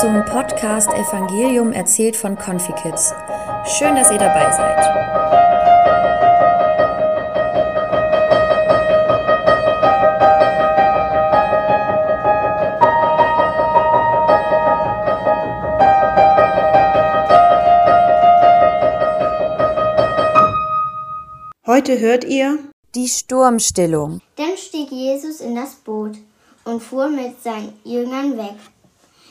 zum Podcast Evangelium erzählt von Confikids. Schön, dass ihr dabei seid. Heute hört ihr die Sturmstillung. Dann stieg Jesus in das Boot und fuhr mit seinen Jüngern weg.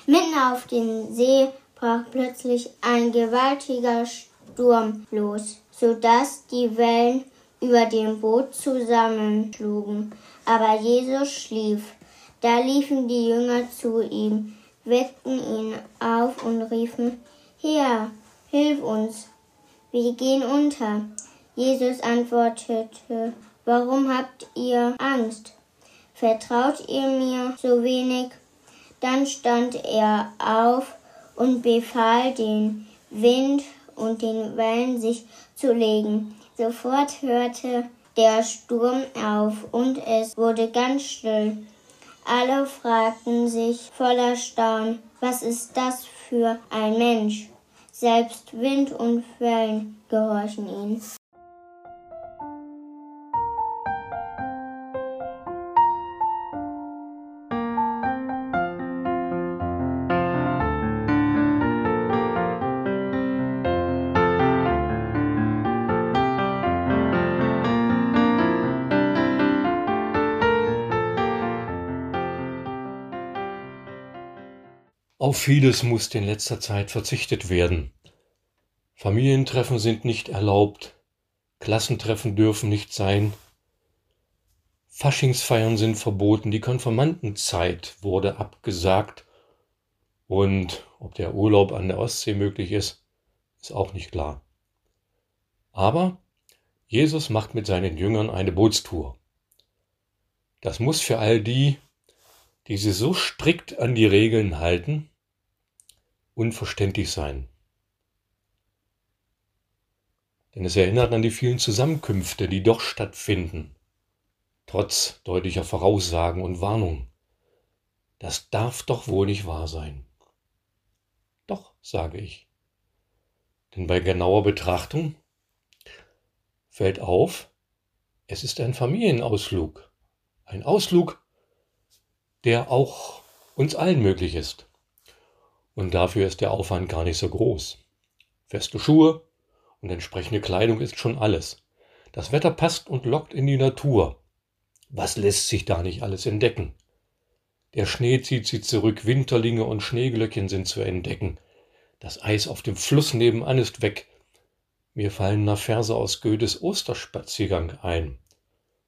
Mitten auf dem See brach plötzlich ein gewaltiger Sturm los, so dass die Wellen über dem Boot zusammenschlugen. Aber Jesus schlief. Da liefen die Jünger zu ihm, weckten ihn auf und riefen, Herr, hilf uns, wir gehen unter. Jesus antwortete, Warum habt ihr Angst? Vertraut ihr mir so wenig? Dann stand er auf und befahl den Wind und den Wellen sich zu legen. Sofort hörte der Sturm auf und es wurde ganz still. Alle fragten sich voller Staunen, was ist das für ein Mensch? Selbst Wind und Wellen gehorchen ihm. Auf vieles musste in letzter Zeit verzichtet werden. Familientreffen sind nicht erlaubt, Klassentreffen dürfen nicht sein, Faschingsfeiern sind verboten, die Konfirmandenzeit wurde abgesagt und ob der Urlaub an der Ostsee möglich ist, ist auch nicht klar. Aber Jesus macht mit seinen Jüngern eine Bootstour. Das muss für all die, die sich so strikt an die Regeln halten, unverständlich sein. Denn es erinnert an die vielen Zusammenkünfte, die doch stattfinden, trotz deutlicher Voraussagen und Warnungen. Das darf doch wohl nicht wahr sein. Doch, sage ich. Denn bei genauer Betrachtung fällt auf, es ist ein Familienausflug. Ein Ausflug der auch uns allen möglich ist. Und dafür ist der Aufwand gar nicht so groß. Feste Schuhe und entsprechende Kleidung ist schon alles. Das Wetter passt und lockt in die Natur. Was lässt sich da nicht alles entdecken? Der Schnee zieht sie zurück, Winterlinge und Schneeglöckchen sind zu entdecken. Das Eis auf dem Fluss nebenan ist weg. Mir fallen nach Verse aus Goethes Osterspaziergang ein.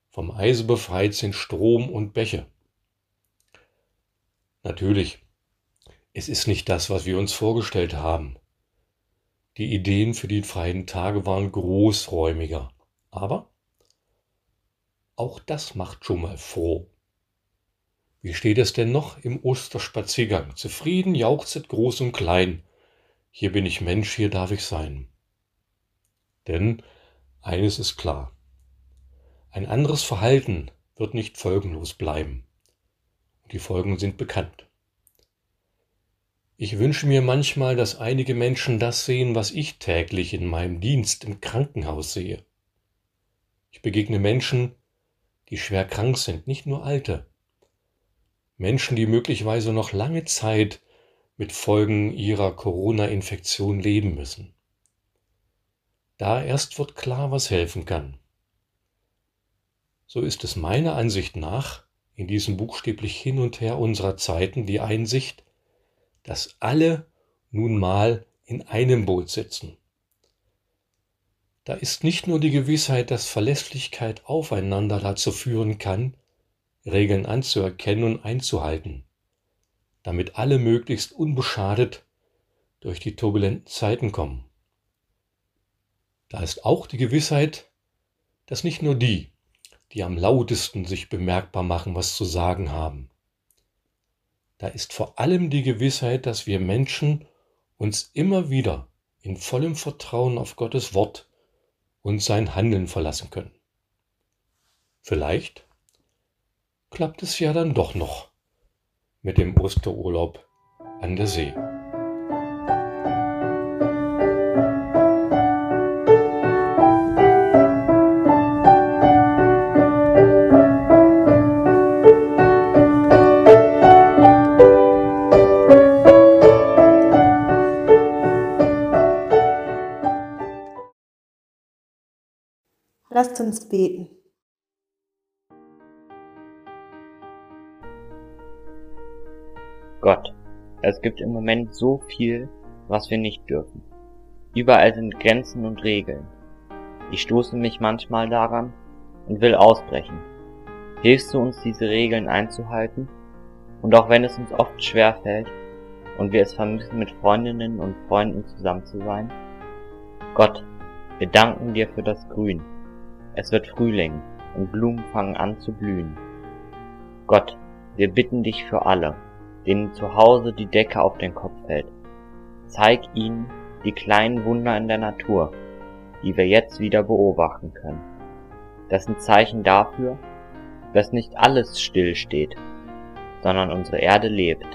Vom Eise befreit sind Strom und Bäche. Natürlich, es ist nicht das, was wir uns vorgestellt haben. Die Ideen für die freien Tage waren großräumiger, aber auch das macht schon mal froh. Wie steht es denn noch im Osterspaziergang? Zufrieden jauchzet groß und klein. Hier bin ich Mensch, hier darf ich sein. Denn eines ist klar. Ein anderes Verhalten wird nicht folgenlos bleiben. Die Folgen sind bekannt. Ich wünsche mir manchmal, dass einige Menschen das sehen, was ich täglich in meinem Dienst im Krankenhaus sehe. Ich begegne Menschen, die schwer krank sind, nicht nur alte. Menschen, die möglicherweise noch lange Zeit mit Folgen ihrer Corona-Infektion leben müssen. Da erst wird klar, was helfen kann. So ist es meiner Ansicht nach in diesem buchstäblich hin und her unserer Zeiten die Einsicht, dass alle nun mal in einem Boot sitzen. Da ist nicht nur die Gewissheit, dass Verlässlichkeit aufeinander dazu führen kann, Regeln anzuerkennen und einzuhalten, damit alle möglichst unbeschadet durch die turbulenten Zeiten kommen. Da ist auch die Gewissheit, dass nicht nur die, die am lautesten sich bemerkbar machen, was zu sagen haben. Da ist vor allem die Gewissheit, dass wir Menschen uns immer wieder in vollem Vertrauen auf Gottes Wort und sein Handeln verlassen können. Vielleicht klappt es ja dann doch noch mit dem Osterurlaub an der See. Lasst uns beten. Gott, es gibt im Moment so viel, was wir nicht dürfen. Überall sind Grenzen und Regeln. Ich stoße mich manchmal daran und will ausbrechen. Hilfst du uns, diese Regeln einzuhalten? Und auch wenn es uns oft schwer fällt und wir es vermissen, mit Freundinnen und Freunden zusammen zu sein? Gott, wir danken dir für das Grün es wird Frühling und Blumen fangen an zu blühen. Gott, wir bitten dich für alle, denen zu Hause die Decke auf den Kopf fällt. Zeig ihnen die kleinen Wunder in der Natur, die wir jetzt wieder beobachten können. Das sind Zeichen dafür, dass nicht alles still steht, sondern unsere Erde lebt.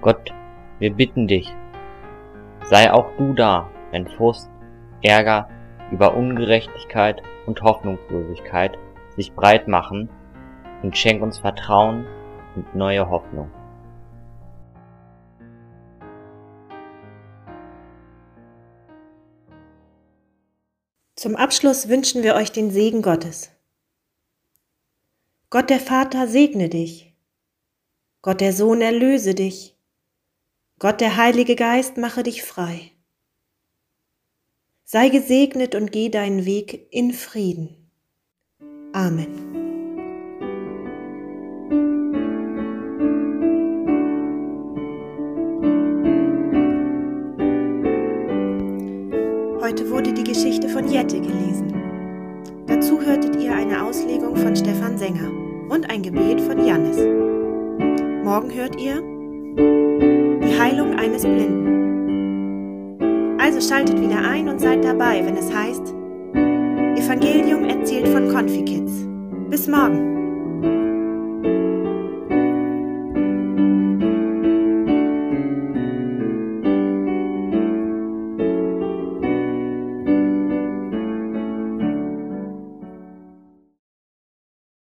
Gott, wir bitten dich, sei auch du da, wenn Frust, Ärger über Ungerechtigkeit und Hoffnungslosigkeit sich breit machen und schenk uns Vertrauen und neue Hoffnung. Zum Abschluss wünschen wir euch den Segen Gottes. Gott der Vater segne dich. Gott der Sohn erlöse dich. Gott der Heilige Geist mache dich frei. Sei gesegnet und geh deinen Weg in Frieden. Amen. Heute wurde die Geschichte von Jette gelesen. Dazu hörtet ihr eine Auslegung von Stefan Sänger und ein Gebet von Jannis. Morgen hört ihr die Heilung eines Blinden. Schaltet wieder ein und seid dabei, wenn es heißt Evangelium erzählt von Confikids. Bis morgen!